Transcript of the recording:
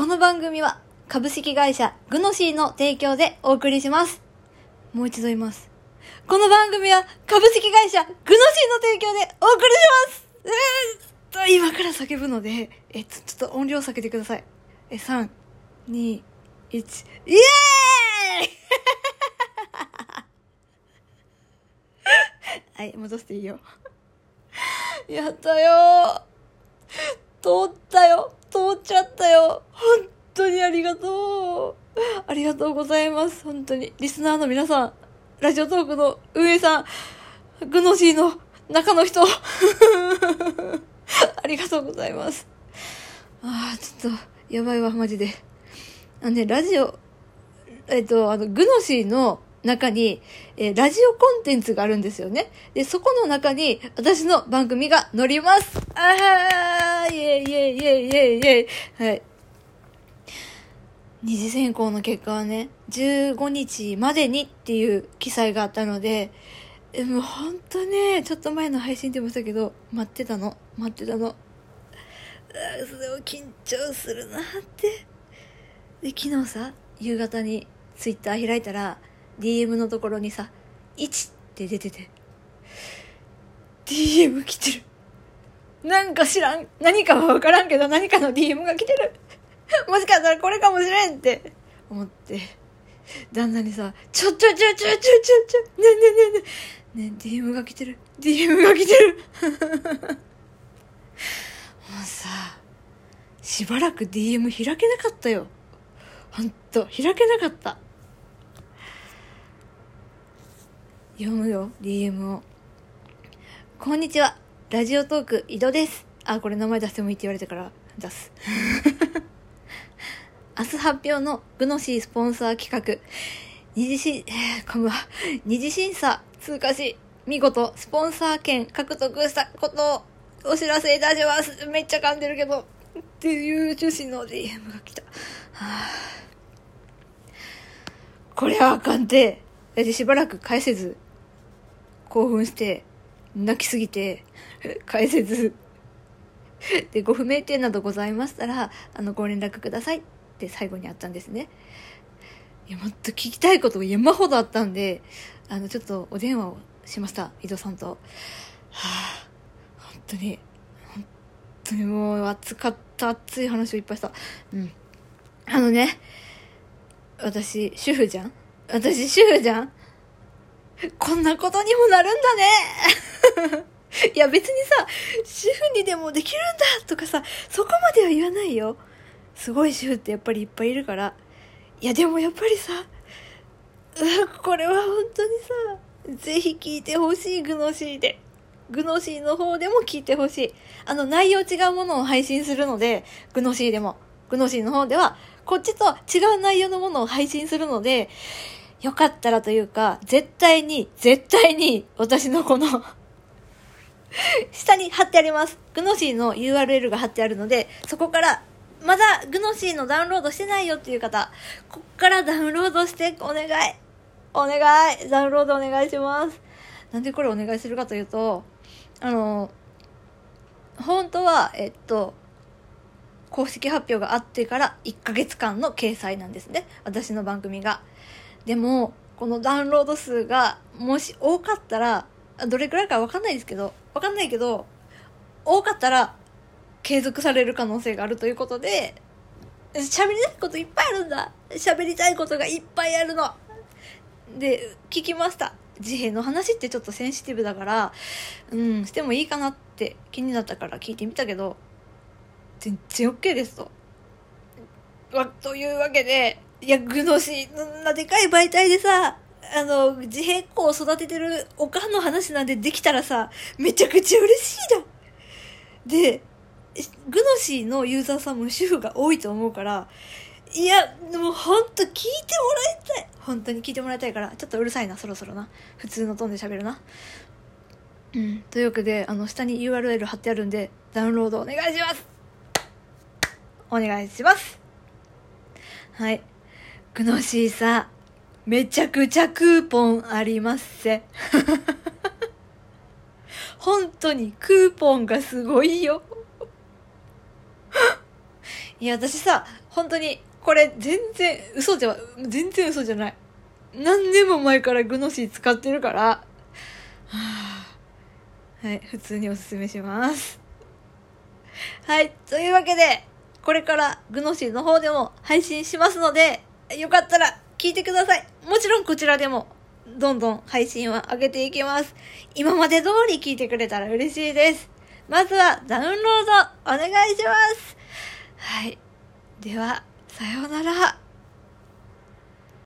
この番組は株式会社グノシーの提供でお送りします。もう一度言います。この番組は株式会社グノシーの提供でお送りしますえーっと、今から叫ぶので、え、ちょちょっと音量下げてください。え、3、2、1、イエーイ はい、戻していいよ。やったよ通ったよ通っちゃったよ本当にありがとうありがとうございます。本当に。リスナーの皆さん、ラジオトークの運営さん、グノシーの中の人、ありがとうございます。ああ、ちょっと、やばいわ、マジで。あのね、ラジオ、えっと、あの、グノシーの中に、えーラジオコンテンツがあるんですよね。で、そこの中に、私の番組が載ります。あー、イェイイェイイェイイェイイェイ。はい。二次選考の結果はね、15日までにっていう記載があったので、えもうほんとね、ちょっと前の配信でもしたけど、待ってたの。待ってたの。あそれを緊張するなって。で、昨日さ、夕方にツイッター開いたら、DM のところにさ、1って出てて、DM 来てる。なんか知らん。何かはわからんけど何かの DM が来てる。もしかしたらこれかもしれんって思って、旦那にさ、ちょちょちょちょちょちょちょ、ねえねえねえねえ、ねえ DM が来てる。DM が来てる。もうさ、しばらく DM 開けなかったよ。ほんと、開けなかった。読むよ、DM を。こんにちは。ラジオトーク、井戸です。あ、これ名前出してもいいって言われてから出す。明日発表のグノシースポンサー企画、二次審、えー、こんばんは二次審査通過し、見事スポンサー権獲得したことをお知らせいたします。めっちゃ噛んでるけど、っていう趣旨の DM が来た。はあこれはあかんて。で、しばらく返せず、興奮して、泣きすぎて、返せず、で、ご不明点などございましたら、あの、ご連絡くださいって最後にあったんですね。いや、もっと聞きたいことが山ほどあったんで、あの、ちょっとお電話をしました、井戸さんと。はあ、本当に、本当にもう熱かった、熱い話をいっぱいした。うん。あのね、私、主婦じゃん？私、主婦じゃん？こんなことにもなるんだね いや別にさ、主婦にでもできるんだとかさ、そこまでは言わないよ。すごい主婦ってやっぱりいっぱいいるから。いやでもやっぱりさ、これは本当にさ、ぜひ聞いてほしい、グノシーで。グノシーの方でも聞いてほしい。あの内容違うものを配信するので、グノシーでも。グノシーの方では、こっちと違う内容のものを配信するので、よかったらというか、絶対に、絶対に、私のこの、下に貼ってあります。グノシーの URL が貼ってあるので、そこから、まだグノシーのダウンロードしてないよっていう方、こっからダウンロードしてお願い。お願い。ダウンロードお願いします。なんでこれお願いするかというと、あの、本当は、えっと、公式発表があってから1ヶ月間の掲載なんですね。私の番組が。でも、このダウンロード数が、もし多かったら、どれくらいかわかんないですけど、わかんないけど、多かったら、継続される可能性があるということで、喋りたいこといっぱいあるんだ。喋りたいことがいっぱいあるの。で、聞きました。自閉の話ってちょっとセンシティブだから、うん、してもいいかなって気になったから聞いてみたけど、全然 OK ですと。というわけで、いや、グノシー、なでかい媒体でさ、あの、自閉子を育ててるおかんの話なんでできたらさ、めちゃくちゃ嬉しいじゃん。で、グノシーのユーザーさんも主婦が多いと思うから、いや、でも本当聞いてもらいたい。本当に聞いてもらいたいから、ちょっとうるさいな、そろそろな。普通のトーンで喋るな。うん。というわけで、あの、下に URL 貼ってあるんで、ダウンロードお願いしますお願いしますはい。グノシーさ、めちゃくちゃクーポンありますせ。本当にクーポンがすごいよ。いや、私さ、本当に、これ全然嘘じゃ、全然嘘じゃない。何年も前からグノシー使ってるから、はあ、はい、普通におすすめします。はい、というわけで、これからグノシーの方でも配信しますので、よかったら聞いてください。もちろんこちらでもどんどん配信は上げていきます。今まで通り聞いてくれたら嬉しいです。まずはダウンロードお願いします。はい。では、さようなら。